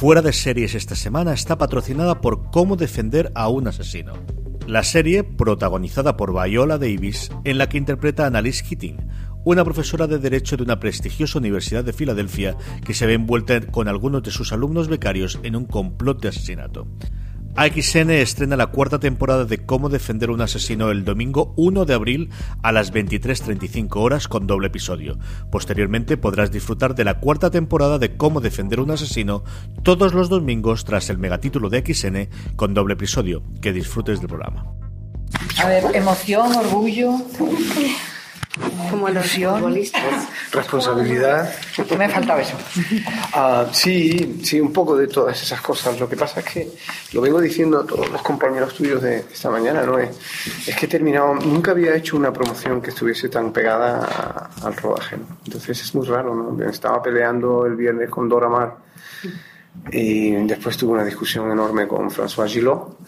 Fuera de series esta semana está patrocinada por Cómo defender a un asesino. La serie, protagonizada por Viola Davis, en la que interpreta a Annalise Keating, una profesora de Derecho de una prestigiosa universidad de Filadelfia que se ve envuelta con algunos de sus alumnos becarios en un complot de asesinato. AXN estrena la cuarta temporada de Cómo defender un asesino el domingo 1 de abril a las 23.35 horas con doble episodio. Posteriormente podrás disfrutar de la cuarta temporada de Cómo defender un asesino todos los domingos tras el megatítulo de XN con doble episodio. Que disfrutes del programa. A ver, emoción, orgullo. Como los futbolistas. Responsabilidad. Me faltaba eso. Ah, sí, sí, un poco de todas esas cosas. Lo que pasa es que lo vengo diciendo a todos los compañeros tuyos de esta mañana, ¿no? Es, es que he terminado, nunca había hecho una promoción que estuviese tan pegada a- al rodaje. ¿no? Entonces es muy raro, ¿no? Estaba peleando el viernes con Dora Maar y después tuve una discusión enorme con François Gillot.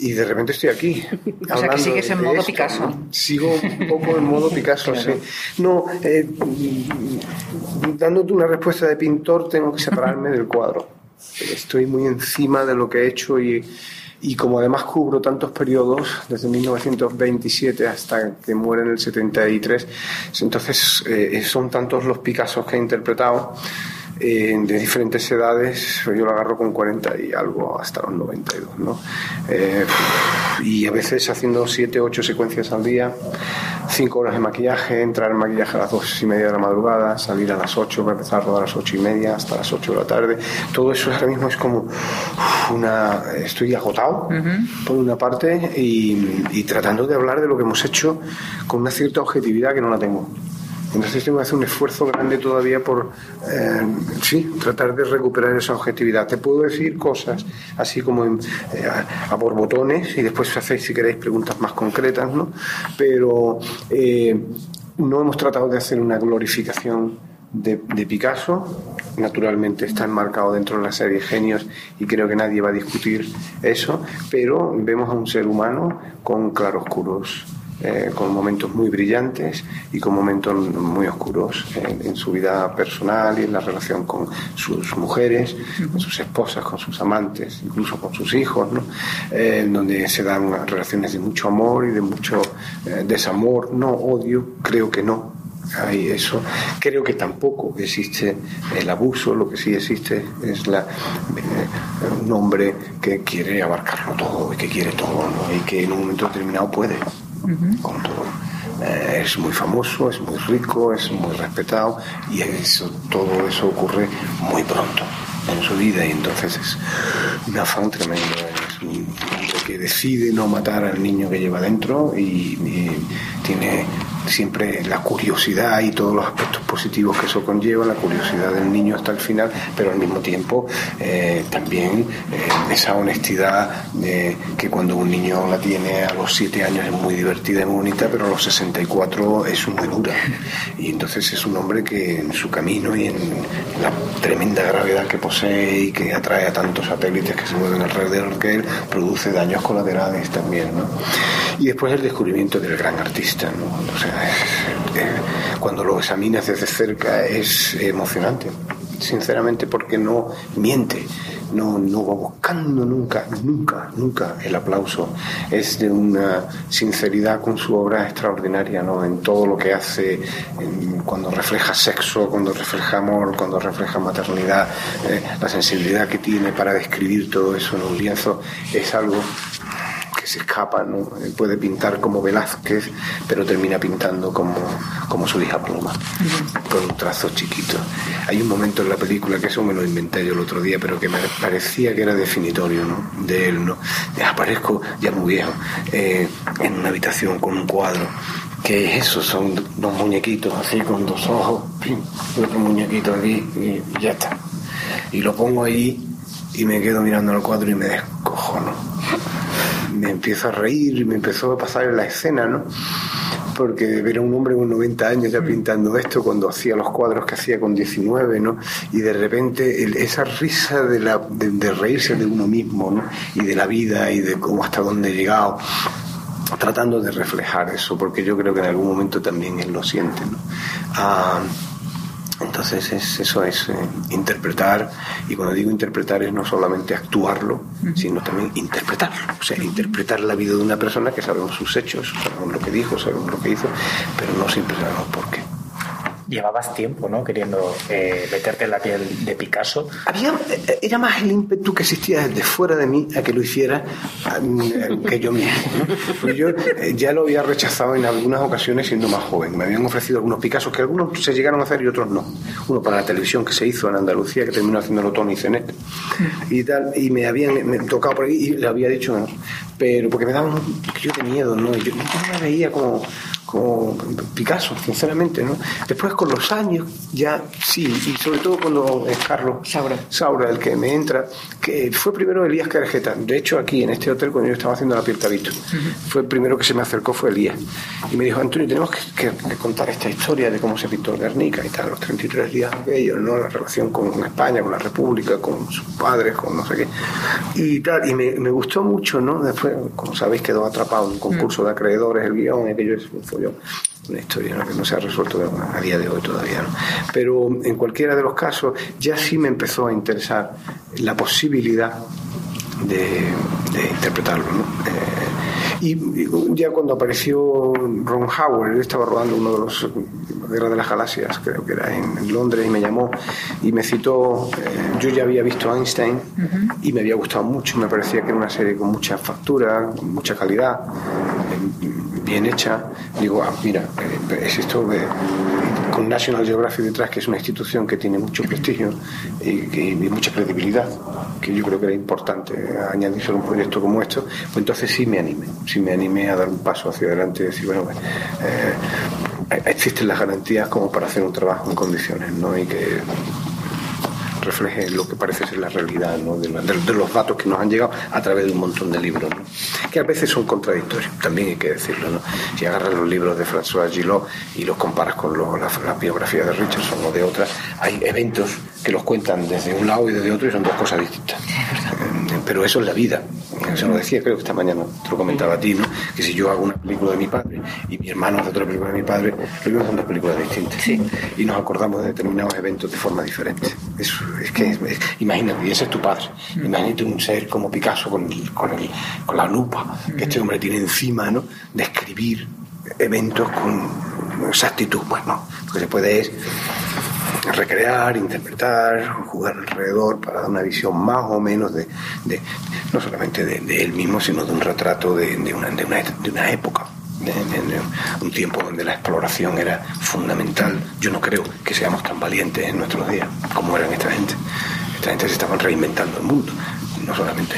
Y de repente estoy aquí. O sea que sigues en modo esto, Picasso. Sigo un poco en modo Picasso, sí. No, eh, dándote una respuesta de pintor, tengo que separarme del cuadro. Estoy muy encima de lo que he hecho y, y como además cubro tantos periodos, desde 1927 hasta que muere en el 73, entonces eh, son tantos los Picassos que he interpretado eh, de diferentes edades, yo lo agarro con 40 y algo hasta los 92, ¿no? Eh, y a veces haciendo 7, 8 secuencias al día, 5 horas de maquillaje, entrar en maquillaje a las 2 y media de la madrugada, salir a las 8, para empezar a rodar a las 8 y media hasta las 8 de la tarde, todo eso ahora mismo es como una... estoy agotado por una parte y, y tratando de hablar de lo que hemos hecho con una cierta objetividad que no la tengo. Entonces tengo que hacer un esfuerzo grande todavía por, eh, sí, tratar de recuperar esa objetividad. Te puedo decir cosas así como en, eh, a, a borbotones y después hacéis, si queréis, preguntas más concretas, ¿no? Pero eh, no hemos tratado de hacer una glorificación de, de Picasso. Naturalmente está enmarcado dentro de la serie Genios y creo que nadie va a discutir eso, pero vemos a un ser humano con claroscuros eh, con momentos muy brillantes y con momentos muy oscuros en, en su vida personal y en la relación con sus mujeres, con sus esposas, con sus amantes, incluso con sus hijos, ¿no? Eh, donde se dan relaciones de mucho amor y de mucho eh, desamor, no odio, creo que no, hay eso. Creo que tampoco existe el abuso, lo que sí existe es la, eh, un hombre que quiere abarcarlo todo y que quiere todo ¿no? y que en un momento determinado puede Eh, es muy famoso, es muy rico, es muy respetado y eso, todo eso ocurre muy pronto en su vida y entonces es un afán tremendo. Es un hombre que decide no matar al niño que lleva dentro y tiene siempre la curiosidad y todos los aspectos positivos que eso conlleva, la curiosidad del niño hasta el final, pero al mismo tiempo eh, también eh, esa honestidad que cuando un niño la tiene a los 7 años es muy divertida y muy bonita, pero a los 64 es muy dura. Y entonces es un hombre que en su camino y en la tremenda gravedad que posee y que atrae a tantos satélites que se mueven alrededor que él, produce daños colaterales también. ¿no? Y después el descubrimiento del gran artista. ¿no? O sea, cuando lo examinas desde cerca es emocionante, sinceramente, porque no miente, no, no va buscando nunca, nunca, nunca el aplauso. Es de una sinceridad con su obra extraordinaria, ¿no? En todo lo que hace, cuando refleja sexo, cuando refleja amor, cuando refleja maternidad, eh, la sensibilidad que tiene para describir todo eso en un lienzo es algo se escapa, ¿no? Él puede pintar como Velázquez, pero termina pintando como, como su hija Paloma, con un trazo chiquito. Hay un momento en la película, que eso me lo inventé yo el otro día, pero que me parecía que era definitorio ¿no? de él. ¿no? Aparezco ya muy viejo, eh, en una habitación con un cuadro que ¿qué es eso? Son dos muñequitos así con dos ojos, otro muñequito aquí y ya está. Y lo pongo ahí y me quedo mirando el cuadro y me descojono. Me empiezo a reír y me empezó a pasar en la escena, ¿no? Porque ver a un hombre con 90 años ya pintando esto cuando hacía los cuadros que hacía con 19, ¿no? Y de repente esa risa de, la, de, reírse de uno mismo, ¿no? Y de la vida y de cómo hasta dónde he llegado tratando de reflejar eso, porque yo creo que en algún momento también él lo siente. ¿no? Ah, entonces es, eso es eh, interpretar, y cuando digo interpretar es no solamente actuarlo, sino también interpretarlo, o sea, interpretar la vida de una persona que sabemos sus hechos, sabemos lo que dijo, sabemos lo que hizo, pero no siempre sabemos por qué llevabas tiempo, ¿no? Queriendo eh, meterte en la piel de Picasso. Había, eh, era más el ímpetu que existía desde fuera de mí a que lo hiciera que yo mismo. Pues yo eh, ya lo había rechazado en algunas ocasiones siendo más joven. Me habían ofrecido algunos Picassos que algunos se llegaron a hacer y otros no. Uno para la televisión que se hizo en Andalucía, que terminó haciéndolo Tony Cenet y tal, y me habían me tocado por ahí y le había dicho, no, pero porque me daba un yo de miedo, ¿no? Yo, yo me veía como como Picasso, sinceramente, ¿no? Después con los años ya sí, y sobre todo cuando es Carlos Saura. Saura el que me entra, que fue primero Elías Carjeta. De hecho, aquí en este hotel, cuando yo estaba haciendo la piel tabito, fue el primero que se me acercó fue Elías. Y me dijo, Antonio, tenemos que, contar esta historia de cómo se pintó Guernica y tal, los 33 días aquellos, ¿no? La relación con España, con la República, con sus padres, con no sé qué. Y tal, y me, me gustó mucho, ¿no? Después, como sabéis, quedó atrapado en un concurso de acreedores, el guion, aquello fue una historia que no se ha resuelto a día de hoy todavía. Pero en cualquiera de los casos ya sí me empezó a interesar la posibilidad de, interpretarlo. Eh, y, ya cuando apareció Ron Howard, él estaba rodando uno de los Guerra de las Galaxias, creo que era en, Londres, y me llamó y me citó. Eh, yo ya había visto Einstein y me había gustado mucho, me parecía que era una serie con mucha factura, con mucha calidad bien hecha, digo, ah, mira, eh, es esto con National Geographic detrás, que es una institución que tiene mucho prestigio y, mucha credibilidad, que yo creo que era importante añadirse a un proyecto como esto, pues entonces sí me animé, sí me animé a dar un paso hacia adelante y decir, bueno, eh, existen las garantías como para hacer un trabajo en condiciones, ¿no? Y que refleje lo que parece ser la realidad de, los datos que nos han llegado a través de un montón de libros, que a veces son contradictorios, también hay que decirlo. ¿no? Si agarras los libros de François Gillot y los comparas con la, biografía de Richardson o de otras, hay eventos que los cuentan desde un lado y desde otro y son dos cosas distintas. Eh, pero eso es la vida. Eso lo decía, creo que esta mañana te lo comentaba a ti, ¿no? que si yo hago una película de mi padre y mi hermano hace otra película de mi padre, lo mismo son dos películas distintas. Y nos acordamos de determinados eventos de forma diferente. Eso es que, imagínate, y ese es tu padre. Mm. Imagínate un ser como Picasso con, con, el, con la lupa que este mm. hombre tiene encima, ¿no? De escribir eventos con exactitud. Pues no, lo que se puede es recrear, interpretar, jugar alrededor para dar una visión más o menos de, de no solamente de, él mismo, sino de un retrato de, una, de una, una época un tiempo donde la exploración era fundamental. Yo no creo que seamos tan valientes en nuestros días como eran esta gente. Esta gente se estaban reinventando el mundo. No solamente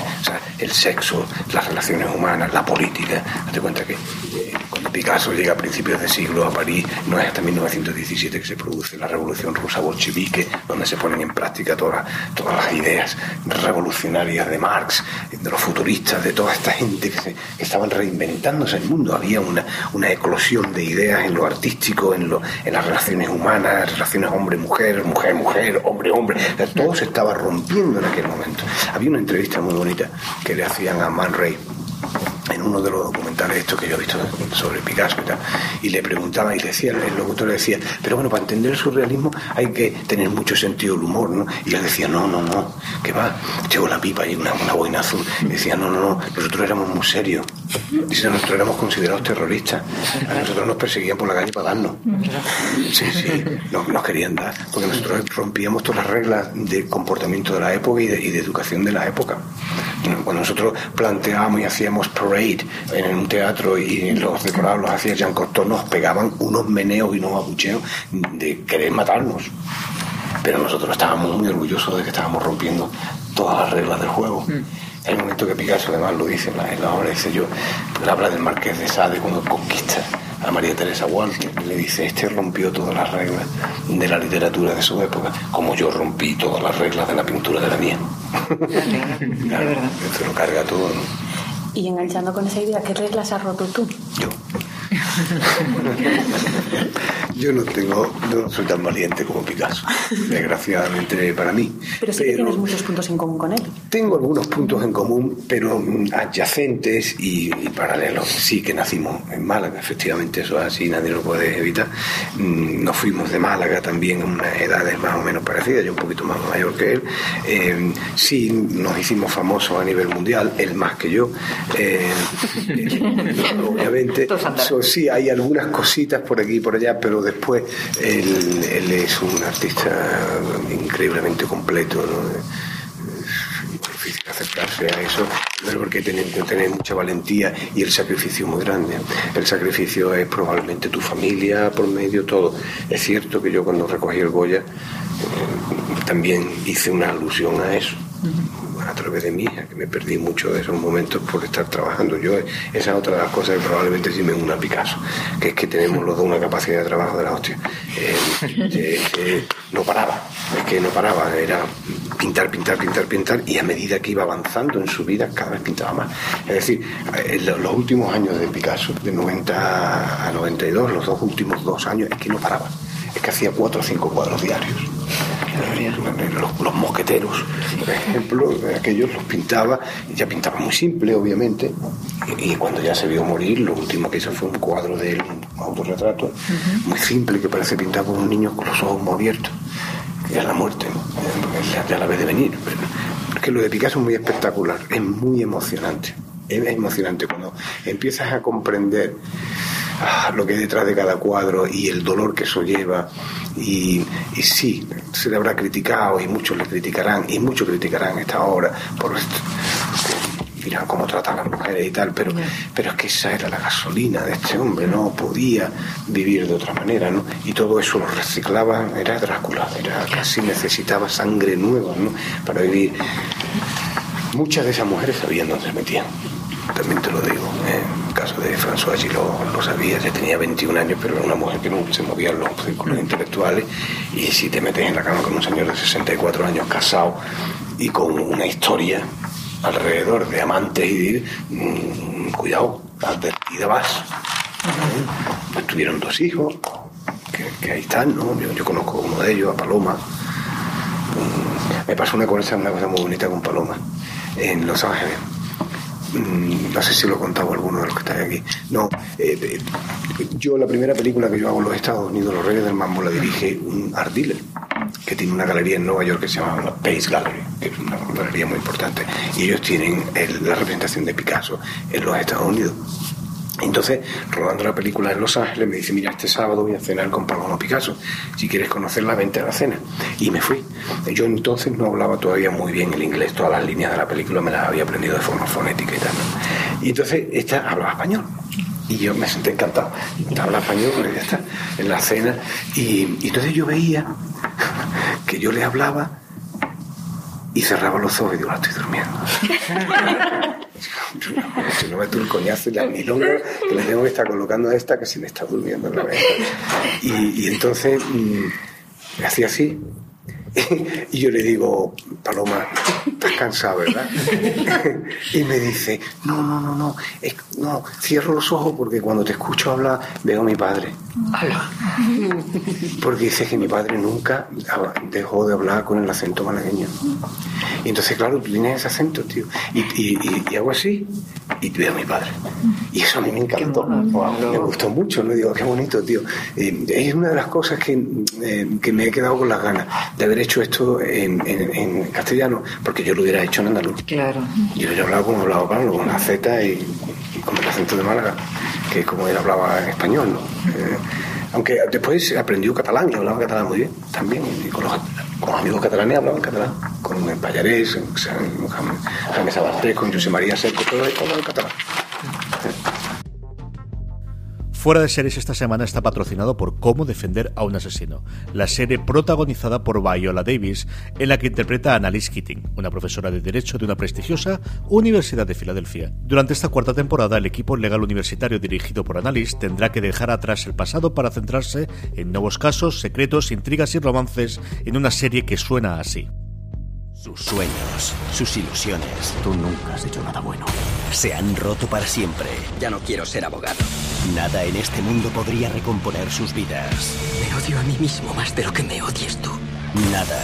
el sexo, las relaciones humanas, la política. Date cuenta que eh, Picasso llega a principios de siglo a París, no es hasta 1917 que se produce la revolución rusa bolchevique, donde se ponen en práctica todas, todas las ideas revolucionarias de Marx, de los futuristas, de toda esta gente que, estaban reinventándose el mundo. Había una, una eclosión de ideas en lo artístico, en, lo, en las relaciones humanas, relaciones hombre-mujer, mujer-mujer, hombre-hombre. Todo se estaba rompiendo en aquel momento. Había una entrevista muy bonita que le hacían a Man Ray en uno de los documentales estos que yo he visto sobre Picasso y tal, y le preguntaba y decía, el locutor le decía, pero bueno, para entender el surrealismo hay que tener mucho sentido del humor, ¿no? Y él decía, no, no, no, que va, llegó la pipa y una, una boina azul, y decía, no, no, no, nosotros éramos muy serios, dice, nosotros éramos considerados terroristas, a nosotros nos perseguían por la calle para darnos, sí, sí, nos, nos querían dar, porque nosotros rompíamos todas las reglas de comportamiento de la época y de, y de educación de la época. Cuando nosotros planteábamos y hacíamos parade en un teatro y los decorados los hacía Jean Cocteau, nos pegaban unos meneos y unos abucheos de querer matarnos. Pero nosotros estábamos muy orgullosos de que estábamos rompiendo todas las reglas del juego. Mm. Un momento que Picasso además lo dice en la, obra, dice yo, habla del marqués de Sade cuando conquista a María Teresa Walter. Le dice, este rompió todas las reglas de la literatura de su época, como yo rompí todas las reglas de la pintura de la mía. Claro. Esto lo carga todo, ¿no? Y enganchando con esa idea, ¿qué reglas has roto tú? Yo. Yo no tengo, no soy tan valiente como Picasso, desgraciadamente para mí. Pero sí que tienes muchos puntos en común con él. Tengo algunos puntos en común, pero adyacentes y, y paralelos. Sí que nacimos en Málaga, efectivamente, eso es así, nadie lo puede evitar. Mm, Nos fuimos de Málaga también en unas edades más o menos parecidas, yo un poquito más mayor que él. Eh, sí, nos hicimos famosos a nivel mundial, él más que yo. Eh, obviamente, so, sí, hay algunas cositas por aquí y por allá, pero después él, es un artista increíblemente completo. ¿no? Es difícil acercarse a eso, pero porque tiene que tener mucha valentía y el sacrificio muy grande. El sacrificio es probablemente tu familia por medio, todo. Es cierto que yo cuando recogí el Goya eh, también hice una alusión a eso a través de hija, que me perdí mucho de esos momentos por estar trabajando. Yo, esa es otra de las cosas que probablemente sí me una Picasso, que es que tenemos los dos una capacidad de trabajo de la hostia. Eh, eh, eh, no paraba, es que no paraba, era pintar, pintar, pintar, pintar, y a medida que iba avanzando en su vida, cada vez pintaba más. Es decir, en lo- los últimos años de Picasso, de 90 a 92, los dos últimos dos años, es que no paraba. Es que hacía cuatro o cinco cuadros diarios. Los, los mosqueteros, por ejemplo, aquellos los pintaba, ya pintaba muy simple, obviamente, y, y cuando ya se vio morir, lo último que hizo fue un cuadro de él, un autorretrato, muy simple, que parece pintado por un niño con los ojos muy abiertos, que es la muerte, ya, ya la ve de venir. Pero, porque lo de Picasso es muy espectacular, es muy emocionante, es emocionante cuando empiezas a comprender ah, lo que hay detrás de cada cuadro y el dolor que eso lleva. Y, y sí, se le habrá criticado y muchos le criticarán y muchos criticarán esta obra por esto. Dirán cómo trata a las mujeres y tal, pero, pero es que esa era la gasolina de este hombre, no podía vivir de otra manera, ¿no? Y todo eso lo reciclaba, era Drácula, era casi necesitaba sangre nueva, ¿no? Para vivir. Muchas de esas mujeres sabían dónde se metían. También te lo digo. ¿eh? En caso de François Gillot lo sabía, ya tenía 21 años, pero era una mujer que no se movía en los círculos intelectuales. Y si te metes en la cama con un señor de 64 años casado y con una historia alrededor de amantes y de, mm, cuidado, advertida vas. ¿eh? Pues tuvieron dos hijos, que, ahí están, ¿no? Yo, yo conozco uno de ellos, a Paloma. Mm, Me pasó una cosa, una cosa muy bonita con Paloma en Los Ángeles. Mm, No sé si lo he contado alguno de los que estáis aquí. No, eh, eh, yo la primera película que yo hago en los Estados Unidos, Los Reyes del Mambo, la dirige un art dealer que tiene una galería en Nueva York que se llama la Pace Gallery, que es una galería muy importante. Y ellos tienen el- la representación de Picasso en los Estados Unidos. Entonces, rodando la película en Los Ángeles, me dice, mira, este sábado voy a cenar con Paloma Picasso. Si quieres conocerla, vente a la cena. Y me fui. Yo entonces no hablaba todavía muy bien el inglés. Todas las líneas de la película me las había aprendido de forma fonética y tal. Y entonces esta hablaba español. Y yo me senté encantado. Habla español, pues ya está, en la cena. Y, entonces yo veía que yo le hablaba y cerraba los ojos y digo, "Ah, estoy durmiendo. Si no me tú el coñazo y la milonga que le tengo que estar colocando a esta que se me está durmiendo en la. Y, y entonces mm, me hacía así. Y yo le digo, Paloma, estás cansado, ¿verdad? Y me dice, no, no, no, no, es- no, cierro los ojos porque cuando te escucho hablar veo a mi padre. Porque dice que mi padre nunca dejó de hablar con el acento malagueño. Y entonces, claro, tú tienes ese acento, tío. Y, y, y- y hago así y veo a mi padre. Y eso a mí me encantó. Me gustó mucho, ¿no? Digo, qué bonito, tío. Eh, es una de las cosas que, eh, que me he quedado con las ganas de haber hecho esto en, en- en castellano, porque yo lo hubiera hecho en andaluz. Claro. Yo hubiera hablado como hablaba Pablo, con la Z y, y con el acento de Málaga, que es como él hablaba en español, ¿no? Eh, aunque después aprendió catalán y hablaba catalán muy bien, también. Y con los, con los amigos catalanes hablaba en catalán, con el Pallarés, con Jaime, Sabaté, con José María Seco, todo esto hablaba en catalán. Fuera de series esta semana está patrocinado por Cómo defender a un asesino, la serie protagonizada por Viola Davis, en la que interpreta a Annalise Keating, una profesora de Derecho de una prestigiosa Universidad de Filadelfia. Durante esta cuarta temporada, el equipo legal universitario dirigido por Annalise tendrá que dejar atrás el pasado para centrarse en nuevos casos, secretos, intrigas y romances en una serie que suena así. Sus sueños, sus ilusiones. Tú nunca has hecho nada bueno. Se han roto para siempre. Ya no quiero ser abogado. Nada en este mundo podría recomponer sus vidas. Me odio a mí mismo más de lo que me odies tú. Nada,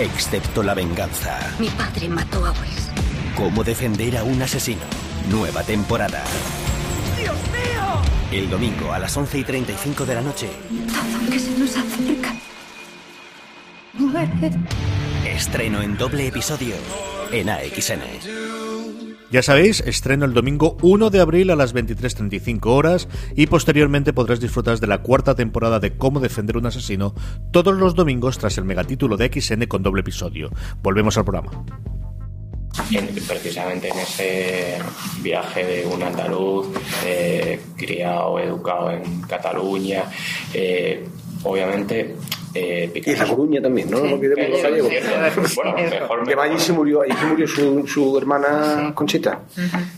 excepto la venganza. Mi padre mató a Wes. ¿Cómo defender a un asesino? Nueva temporada. ¡Dios mío! El domingo a las 11 y 35 de la noche. Todo que se nos acerca. Muere. Estreno en doble episodio en AXN. Ya sabéis, estreno el domingo 1 de abril a las 23.35 horas y posteriormente podrás disfrutar de la cuarta temporada de Cómo defender un asesino todos los domingos tras el megatítulo de XN con doble episodio. Volvemos al programa. En- precisamente en ese viaje de un andaluz eh, criado, educado en Cataluña, eh, obviamente eh, Y La Coruña también, ¿no? No olvidemos los gallegos. Bueno, mejor, Que allí se murió, allí se murió su, su hermana Conchita.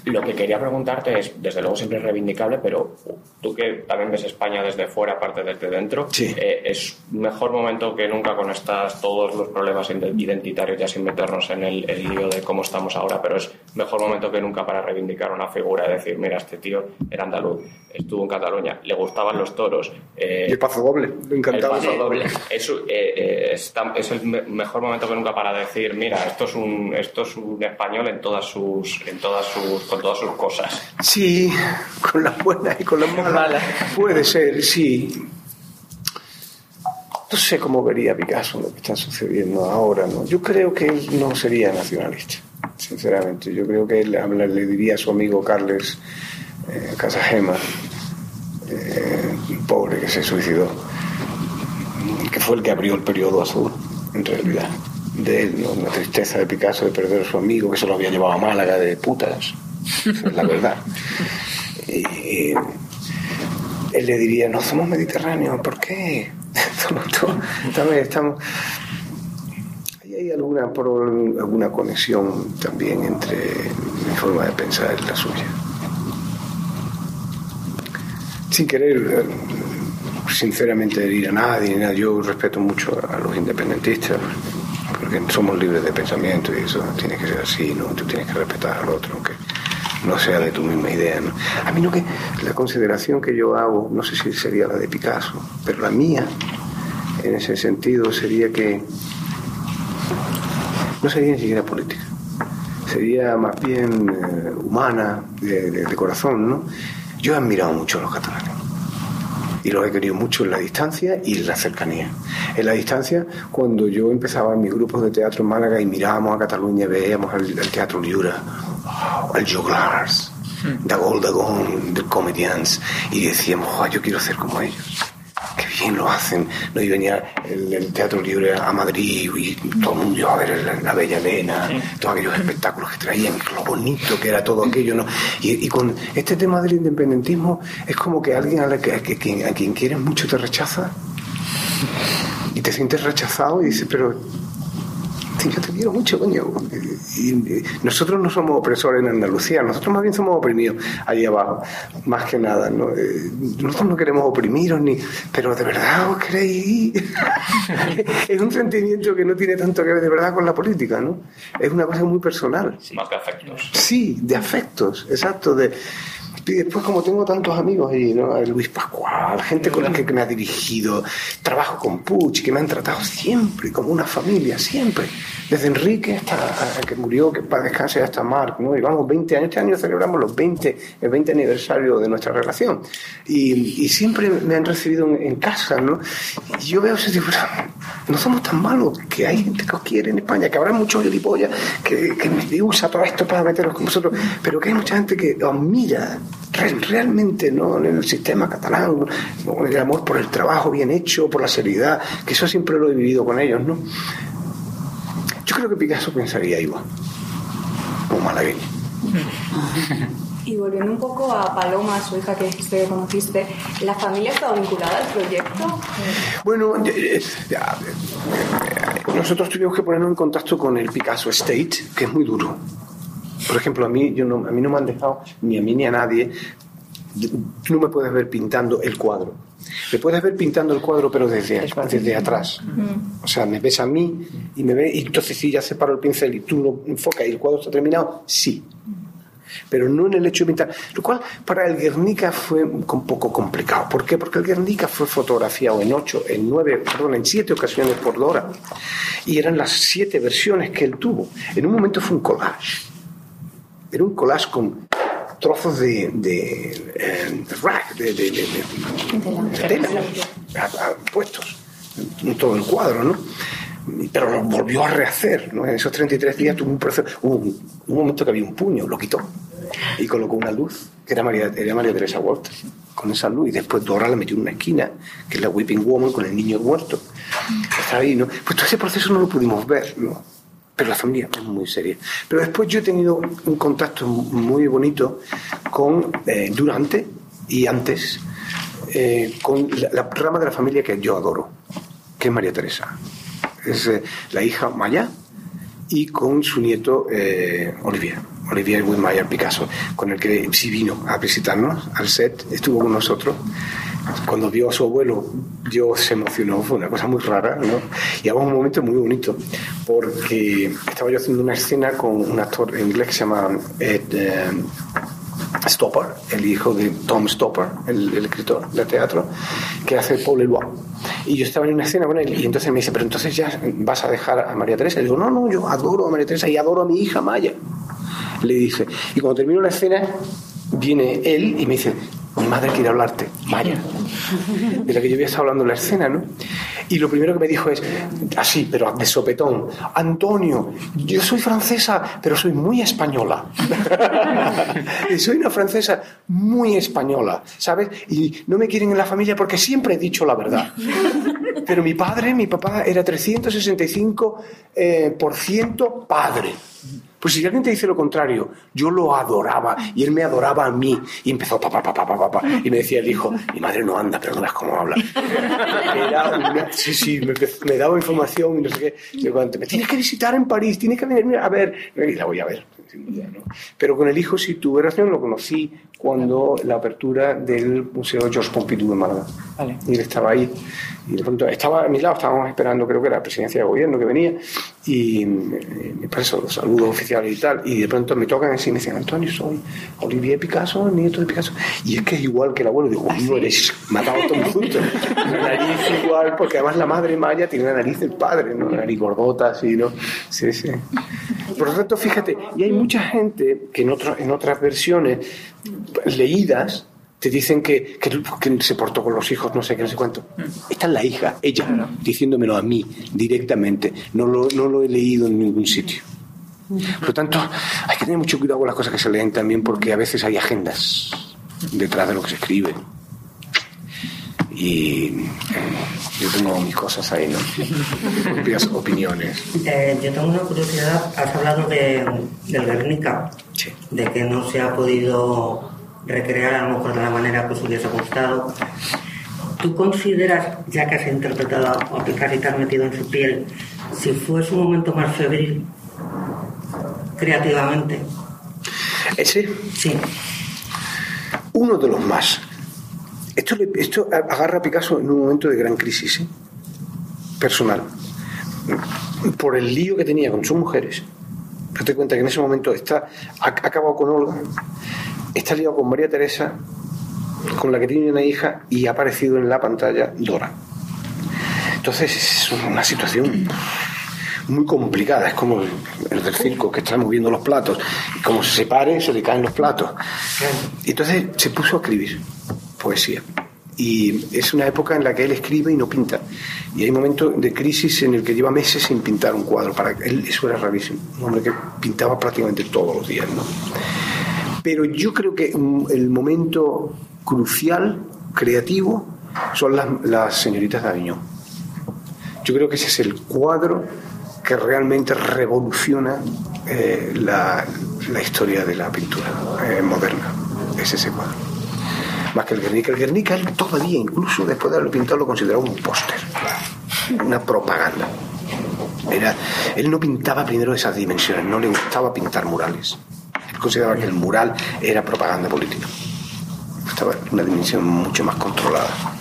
Lo que quería preguntarte es, desde luego siempre es reivindicable, pero tú que también ves España desde fuera, aparte desde dentro, eh, es mejor momento que nunca con estas, todos los problemas ident- identitarios, ya sin meternos en el, el lío de cómo estamos ahora, pero es mejor momento que nunca para reivindicar una figura y decir, mira, este tío era andaluz, estuvo en Cataluña, le gustaban los toros. eh, Y el paso doble, lo encantaba. el paso doble. Es, eh, eh, está- es el me- mejor momento que nunca para decir, mira, esto es un, esto es un español en todas sus, en todas sus, con todas sus cosas. Sí, con las buenas y con las malas. Puede ser, sí. No sé cómo vería Picasso lo que está sucediendo ahora, ¿no? Yo creo que él no sería nacionalista, sinceramente. Yo creo que él habla- le diría a su amigo Carles eh, Casagema, eh, pobre que se suicidó, fue el que abrió el periodo azul, en realidad. De él, ¿no? La tristeza de Picasso de perder a su amigo que se lo había llevado a Málaga de putas. Es la verdad. Y él le diría, no somos mediterráneos, ¿por qué? También estamos... Hay alguna, por- alguna conexión también entre mi forma de pensar y la suya. Sin querer, eh, sinceramente, herir a nadie, nada, yo respeto mucho a los independentistas, porque somos libres de pensamiento y eso tiene que ser así, ¿no? Tú tienes que respetar al otro, aunque no sea de tu misma idea. A mí no que la consideración que yo hago, no sé si sería la de Picasso, pero la mía, en ese sentido, sería que no sería ni siquiera política, sería más bien eh, humana, de- de corazón, ¿no? Yo he admirado mucho a los catalanes y los he querido mucho en la distancia y en la cercanía. En la distancia, cuando yo empezaba mis grupos de teatro en Málaga y mirábamos a Cataluña, veíamos al Teatro Lliure, al Joglars, de Gol de Gol, de Comedians, y decíamos, "Joder, yo quiero ser como ellos. Bien lo hacen. ¿no? Y venía el, el Teatro Libre a Madrid y todo el mundo iba a ver la Bella Elena, todos aquellos espectáculos que traían, lo bonito que era todo aquello. ¿no? Y, y con este tema del independentismo es como que alguien a, la que- a que- quien, a quien quieres mucho te rechaza y te sientes rechazado y dices, pero yo te quiero mucho, coño. Y, nosotros no somos opresores en Andalucía, nosotros más bien somos oprimidos ahí abajo, más que nada. ¿no? Eh, Nosotros no queremos oprimiros, ni, pero de verdad os queréis. es un sentimiento que no tiene tanto que ver de verdad con la política, ¿no? Es una cosa muy personal. Más de afectos. Sí, de afectos, exacto. De, y después, como tengo tantos amigos ahí, ¿no? Luis Pascual, gente con la que, me ha dirigido, trabajo con Puch, que me han tratado siempre como una familia, siempre. Desde Enrique hasta que murió, que para descanse, hasta Marc, ¿no? Llevamos 20 años, este año celebramos los 20, el 20 aniversario de nuestra relación. Y, siempre me han recibido en casa, ¿no? Y yo veo ese tipo, no somos tan malos, que hay gente que os quiere en España, que habrá muchos gilipollas que, que usa todo esto para meteros con vosotros, pero que hay mucha gente que os mira re- realmente ¿no? en el sistema catalán, ¿no? el amor por el trabajo bien hecho, por la seriedad, que eso siempre lo he vivido con ellos, ¿no? Yo creo que Picasso pensaría igual, como malagueño. Y volviendo un poco a Paloma, su hija que dijiste que conociste, ¿la familia está vinculada al proyecto? Bueno, eh, nosotros tuvimos que ponernos en contacto con el Picasso Estate, que es muy duro. Por ejemplo, a mí, yo no, a mí no me han dejado, ni a mí ni a nadie, tú no me puedes ver pintando el cuadro. Me puedes ver pintando el cuadro, pero desde, desde atrás. O sea, me ves a mí y me ves, y entonces si ya separo el pincel y tú lo enfocas y el cuadro está terminado, sí. Pero no en el hecho de pintar. Lo cual para el Guernica fue un poco complicado. ¿Por qué? Porque el Guernica fue fotografiado en ocho, en nueve, perdón, en siete ocasiones por Dora. Y eran las siete versiones que él tuvo. En un momento fue un collage. Era un collage con trozos de, de, eh, rack, de, de, de tela, puestos en todo el cuadro, ¿no? Pero lo volvió a rehacer, ¿no? En esos 33 días tuvo un proceso, un, un, momento que había un puño, lo quitó y colocó una luz, que era María, era María Teresa Walter, con esa luz, y después Dora la metió en una esquina, que es la Weeping Woman con el niño muerto. Está ahí, ¿no? Pues todo ese proceso no lo pudimos ver, ¿no? pero la familia es muy seria. Pero después yo he tenido un contacto muy bonito con, eh, durante y antes, eh, con la, rama de la familia que yo adoro, que es María Teresa. Es eh, la hija Maya y con su nieto Olivier. Olivier Mayer Picasso, con el que sí vino a visitarnos al set, estuvo con nosotros cuando vio a su abuelo, yo se emocionó, fue una cosa muy rara, ¿no? Y hubo un momento muy bonito, porque estaba yo haciendo una escena con un actor inglés que se llama Ed eh, Stopper, el hijo de Tom Stopper, el, escritor de teatro, que hace Paul Eloy. Y yo estaba en una escena con él y entonces me dice, pero entonces ya vas a dejar a María Teresa. Y digo, no, no, yo adoro a María Teresa y adoro a mi hija Maya. Le dice. Y cuando termino la escena, viene él y me dice, mi madre quiere hablarte, Maya, de la que yo había estado hablando en la escena, ¿no? Y lo primero que me dijo es, así, pero de sopetón, Antonio, yo soy francesa, pero soy muy española. soy una francesa muy española, ¿sabes? Y no me quieren en la familia porque siempre he dicho la verdad. Pero mi padre, mi papá, era 365% eh, por ciento padre. Pues si alguien te dice lo contrario, yo lo adoraba y él me adoraba a mí. Y empezó papá, papá, papá, papá. Y me decía el hijo, mi madre no anda, pero no ves cómo habla. sí, sí, me, daba información y no sé qué. Y me tienes que visitar en París, tienes que venir a ver. Y la voy a ver. Pero con el hijo sí tuve relación, lo conocí cuando la apertura del Museo Georges Pompidou de Málaga. Y él estaba ahí. Y de pronto estaba a mi lado, estábamos esperando, creo que era la presidencia de gobierno que venía. Y me pasó los saludos oficiales y tal. Y de pronto me tocan así y me dicen, Antonio, soy Olivier Picasso, nieto de Picasso. Y es que es igual que el abuelo. Digo, no eres matado todos juntos. La nariz igual, porque además la madre Maya tiene la nariz del padre, ¿no? La nariz gordota, así, ¿no? Sí, sí. Por lo tanto, fíjate, y hay mucha gente que en, otro, en otras versiones leídas te dicen que, que, se portó con los hijos, no sé qué, no sé cuánto. Esta es la hija, ella, diciéndomelo a mí directamente. No lo, no lo he leído en ningún sitio. Por lo tanto, hay que tener mucho cuidado con las cosas que se leen también porque a veces hay agendas detrás de lo que se escribe. Y eh, yo tengo mis cosas ahí, ¿no? Propias opiniones. Eh, yo tengo una curiosidad. Has hablado de, del Guernica, de que no se ha podido recrear a lo mejor de la manera que os hubiese gustado. ¿Tú consideras, ya que has interpretado o que casi te has metido en su piel, si fuese un momento más febril creativamente? ¿Ese? Sí. Uno de los más. Esto, esto agarra a Picasso en un momento de gran crisis ¿eh? personal. Por el lío que tenía con sus mujeres. Date cuenta que en ese momento está, ha acabado con Olga está liado con María Teresa, con la que tiene una hija, y ha aparecido en la pantalla Dora. Entonces es una situación muy complicada, es como el del circo que está moviendo los platos, y como se separe se le caen los platos. Entonces se puso a escribir poesía. Y es una época en la que él escribe y no pinta. Y hay momentos de crisis en el que lleva meses sin pintar un cuadro. Para él eso era rarísimo. Un hombre que pintaba prácticamente todos los días. ¿no? Pero yo creo que mm, el momento crucial, creativo, son las, las señoritas de Aviñón. Yo creo que ese es el cuadro que realmente revoluciona eh, la, la, historia de la pintura eh, moderna. Es ese cuadro. Más que el Guernica. El Guernica él todavía, incluso después de haberlo pintado, lo consideraba un póster, una propaganda. Era, él no pintaba primero esas dimensiones, no le gustaba pintar murales consideraba que el mural era propaganda política. Estaba en una dimensión mucho más controlada.